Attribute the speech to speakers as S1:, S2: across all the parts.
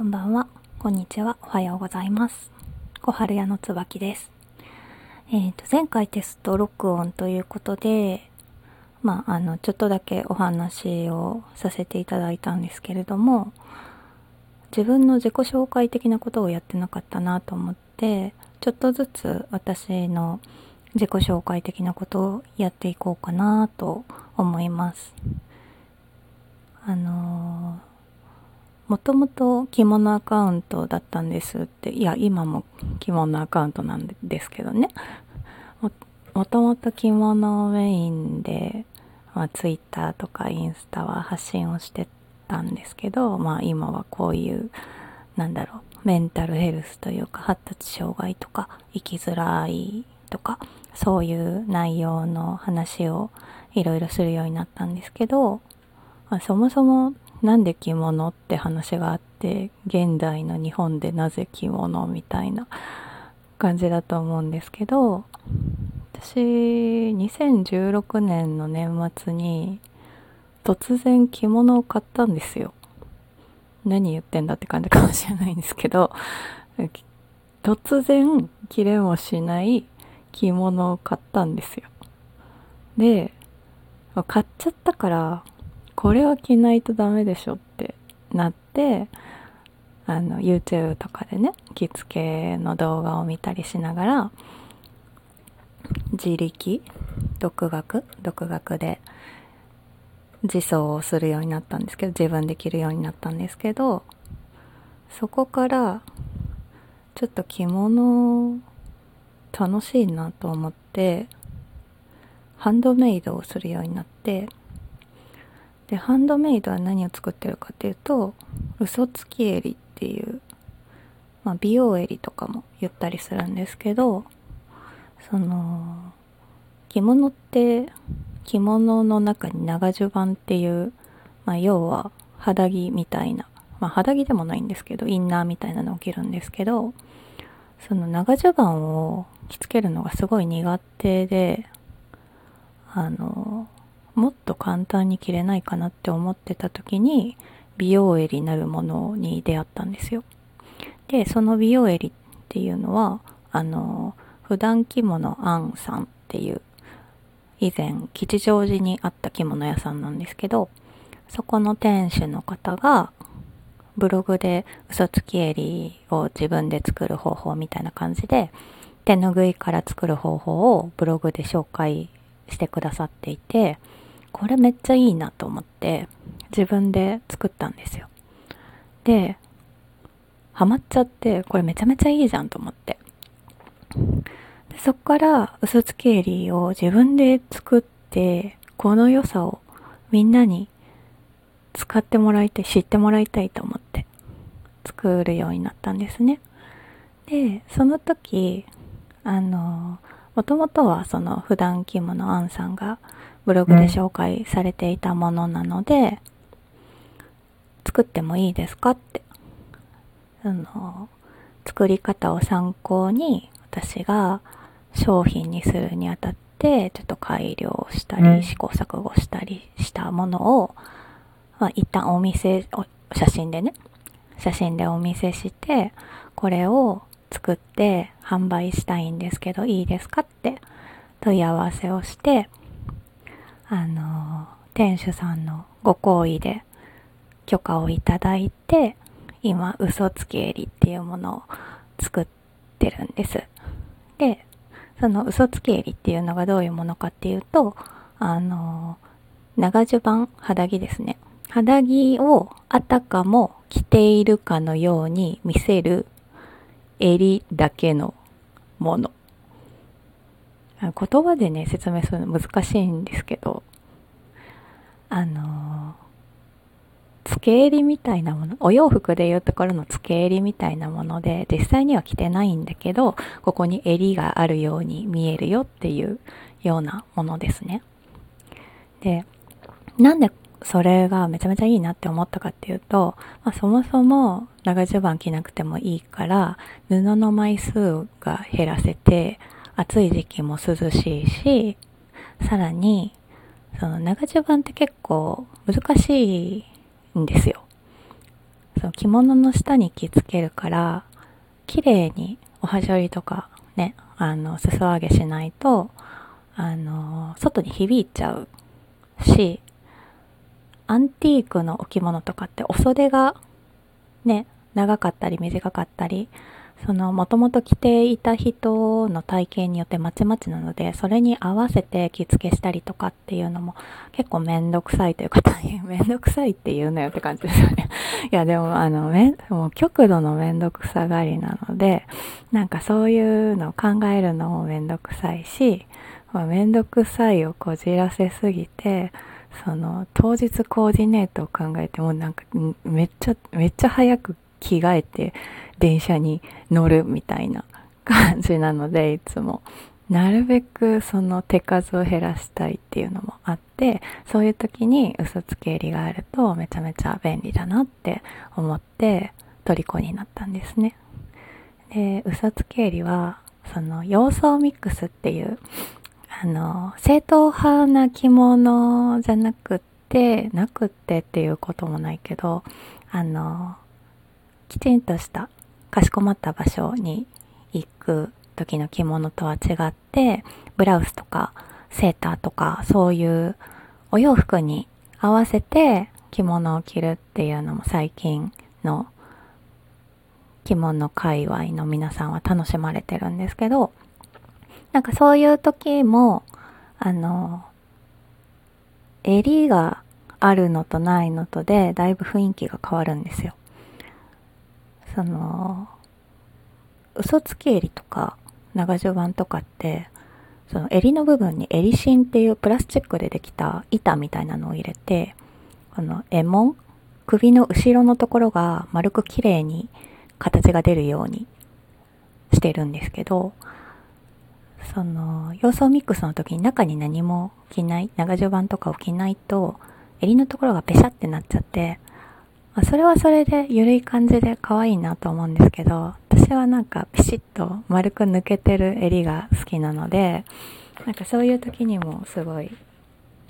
S1: こんばんは、こんにちは、おはようございます。小春屋の椿です。えっ、と、前回テスト録音ということで、まあ、あの、ちょっとだけお話をさせていただいたんですけれども、自分の自己紹介的なことをやってなかったなと思って、ちょっとずつ私の自己紹介的なことをやっていこうかなと思います。あのーもともと着物アカウントだったんですって、いや、今も着物アカウントなんですけどね。もともと着物メインで、まあ、ツイッターとかインスタは発信をしてたんですけど、まあ今はこういう、なんだろう、メンタルヘルスというか、発達障害とか、生きづらいとか、そういう内容の話をいろいろするようになったんですけど、まあそもそもなんで着物って話があって現代の日本でなぜ着物みたいな感じだと思うんですけど私2016年の年末に突然着物を買ったんですよ。何言ってんだって感じかもしれないんですけど突然着れもしない着物を買ったんですよ。で買っちゃったからこれは着ないとダメでしょってなってあの YouTube とかでね着付けの動画を見たりしながら自力独学独学で自走をするようになったんですけど自分で着るようになったんですけどそこからちょっと着物楽しいなと思ってハンドメイドをするようになってでハンドメイドは何を作ってるかっていうと嘘つき襟っていう、まあ、美容襟とかも言ったりするんですけどその着物って着物の中に長襦袢っていう、まあ、要は肌着みたいな、まあ、肌着でもないんですけどインナーみたいなのを着るんですけどその長襦袢を着付けるのがすごい苦手であのもっと簡単に着れないかなって思ってた時に美容襟なるものに出会ったんですよ。で、その美容襟っていうのは、あの、普段着物アンさんっていう、以前吉祥寺にあった着物屋さんなんですけど、そこの店主の方が、ブログで嘘つき襟を自分で作る方法みたいな感じで、手ぬぐいから作る方法をブログで紹介してくださっていて、これめっちゃいいなと思って自分で作ったんですよ。で、ハマっちゃって、これめちゃめちゃいいじゃんと思って。でそっから嘘つき襟を自分で作って、この良さをみんなに使ってもらいたい、知ってもらいたいと思って作るようになったんですね。で、その時、あの、もともとはその普段着物アンさんがブログで紹介されていたものなので、作ってもいいですかって、あの、作り方を参考に私が商品にするにあたって、ちょっと改良したり、試行錯誤したりしたものを、まあ、一旦お見せ、お写真でね、写真でお見せして、これを作って販売したいんですけど、いいですかって問い合わせをして、あの、店主さんのご好意で許可をいただいて、今、嘘つき襟っていうものを作ってるんです。で、その嘘つき襟っていうのがどういうものかっていうと、あの、長襦袢、肌着ですね。肌着をあたかも着ているかのように見せる襟だけのもの。言葉でね、説明するの難しいんですけど、あの、付け襟みたいなもの、お洋服でいうところの付け襟みたいなもので、実際には着てないんだけど、ここに襟があるように見えるよっていうようなものですね。で、なんでそれがめちゃめちゃいいなって思ったかっていうと、まあ、そもそも長襦袢着なくてもいいから、布の枚数が減らせて、暑い時期も涼しいし、さらに、その長襦袢って結構難しいんですよ。その着物の下に着付けるから綺麗におはしょりとかねあの裾上げしないとあの外に響いちゃうしアンティークの置物とかってお袖がね長かったり短かったりそのもともと着ていた人の体型によってまちまちなのでそれに合わせて着付けしたりとかっていうのも結構めんどくさいというか大変。めんどくさいって言うのよって感じですよね。いやでもあのめもう極度のめんどくさがりなのでなんかそういうのを考えるのもめんどくさいし、まあ、めんどくさいをこじらせすぎてその当日コーディネートを考えてもなんかめっちゃめっちゃ早く着替えて電車に乗るみたいな感じなのでいつも。なるべくその手数を減らしたいっていうのもあってそういう時に嘘つき襟があるとめちゃめちゃ便利だなって思って虜になったんですね。で嘘つき襟はその洋装ミックスっていうあの正統派な着物じゃなくてなくってっていうこともないけどあのきちんとしたかしこまった場所に行く時の着物とは違ってブラウスとかセーターとかそういうお洋服に合わせて着物を着るっていうのも最近の着物界隈の皆さんは楽しまれてるんですけどなんかそういう時もあの襟があるのとないのとでだいぶ雰囲気が変わるんですよ。その嘘つき襟とか長襦袢とかってその襟の部分に襟芯っていうプラスチックでできた板みたいなのを入れてこの衣紋首の後ろのところが丸く綺麗に形が出るようにしてるんですけどその洋装ミックスの時に中に何も着ない長襦袢とかを着ないと襟のところがペシャってなっちゃってまあ、それはそれで緩い感じで可愛いなと思うんですけど、私はなんかピシッと丸く抜けてる襟が好きなので、なんかそういう時にもすごい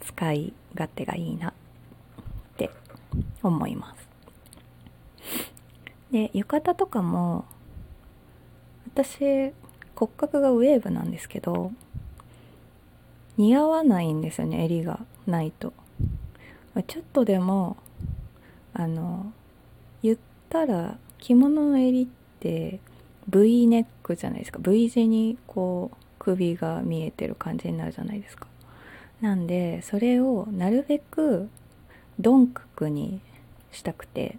S1: 使い勝手がいいなって思います。で、浴衣とかも、私、骨格がウェーブなんですけど、似合わないんですよね、襟がないと。ちょっとでもあの言ったら着物の襟って V ネックじゃないですか。V 字にこう首が見えてる感じになるじゃないですか。なんでそれをなるべく鈍角にしたくて。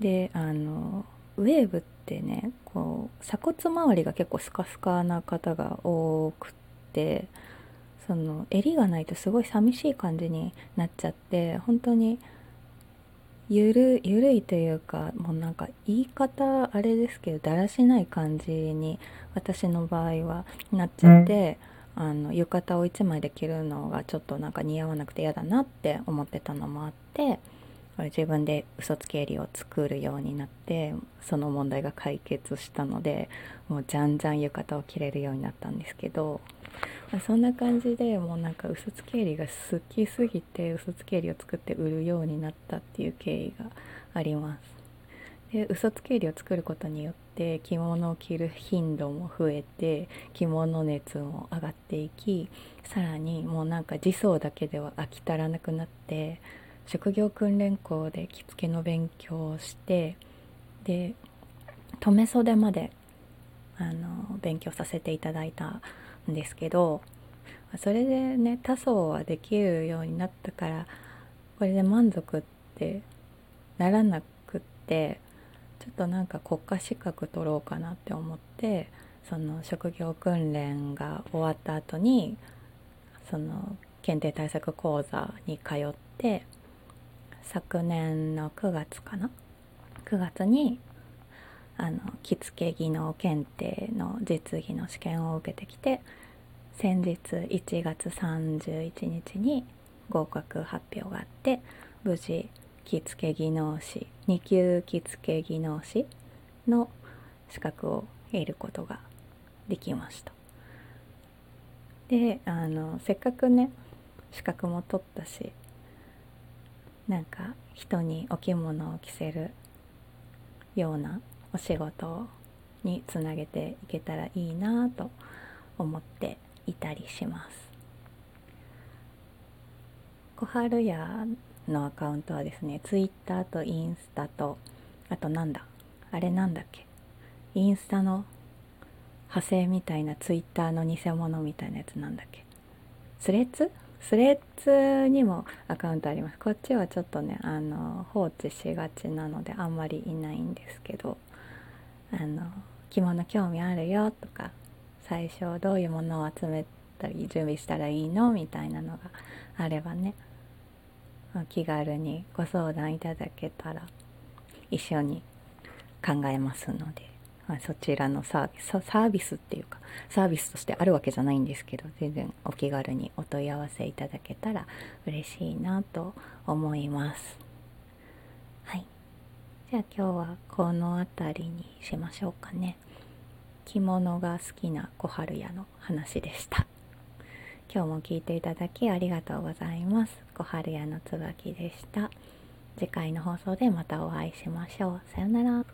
S1: であのウェーブってねこう鎖骨周りが結構スカスカな方が多くってその襟がないとすごい寂しい感じになっちゃって本当にゆるゆるいというかもうなんか言い方あれですけどだらしない感じに私の場合はなっちゃって、うん、あの浴衣を1枚で着るのがちょっとなんか似合わなくて嫌だなって思ってたのもあって自分で嘘つき襟を作るようになってその問題が解決したのでもうじゃんじゃん浴衣を着れるようになったんですけどそんな感じでもうなんか嘘つき襟が好きすぎて嘘つき襟を作って売るようになったっていう経緯があります。で嘘つき襟を作ることによって着物を着る頻度も増えて着物熱も上がっていきさらにもうなんか自走だけでは飽き足らなくなって職業訓練校で着付けの勉強をしてで留め袖まであの勉強させていただいたんですけどそれでね多層はできるようになったからこれで満足ってならなくってちょっとなんか国家資格取ろうかなって思ってその職業訓練が終わった後にその検定対策講座に通って昨年の9月かな？9月にあの着付け技能検定の実技の試験を受けてきて先日1月31日に合格発表があって無事着付け技能士2級着付け技能士の資格を得ることができました。であのせっかくね資格も取ったしなんか人にお着物を着せるようなお仕事につなげていけたらいいなと思っていたりします。小春屋のアカウントはですねツイッターとインスタとあとなんだ？あれなんだっけ？インスタの派生みたいなツイッターの偽物みたいなやつなんだっけ？スレッズ？スレッズにもアカウントあります。こっちはちょっとねあの放置しがちなのであんまりいないんですけどあの着物興味あるよとか最初どういうものを集めたり準備したらいいのみたいなのがあればね気軽にご相談いただけたら一緒に考えますので。まあ、そちらのサービスサービスっていうかサービスとしてあるわけじゃないんですけど全然お気軽にお問い合わせいただけたら嬉しいなと思います。はい。じゃあ今日はこの辺りにしましょうかね。着物が好きな小春屋の話でした。今日も聞いていただきありがとうございます。小春屋の椿でした。次回の放送でまたお会いしましょう。さよなら。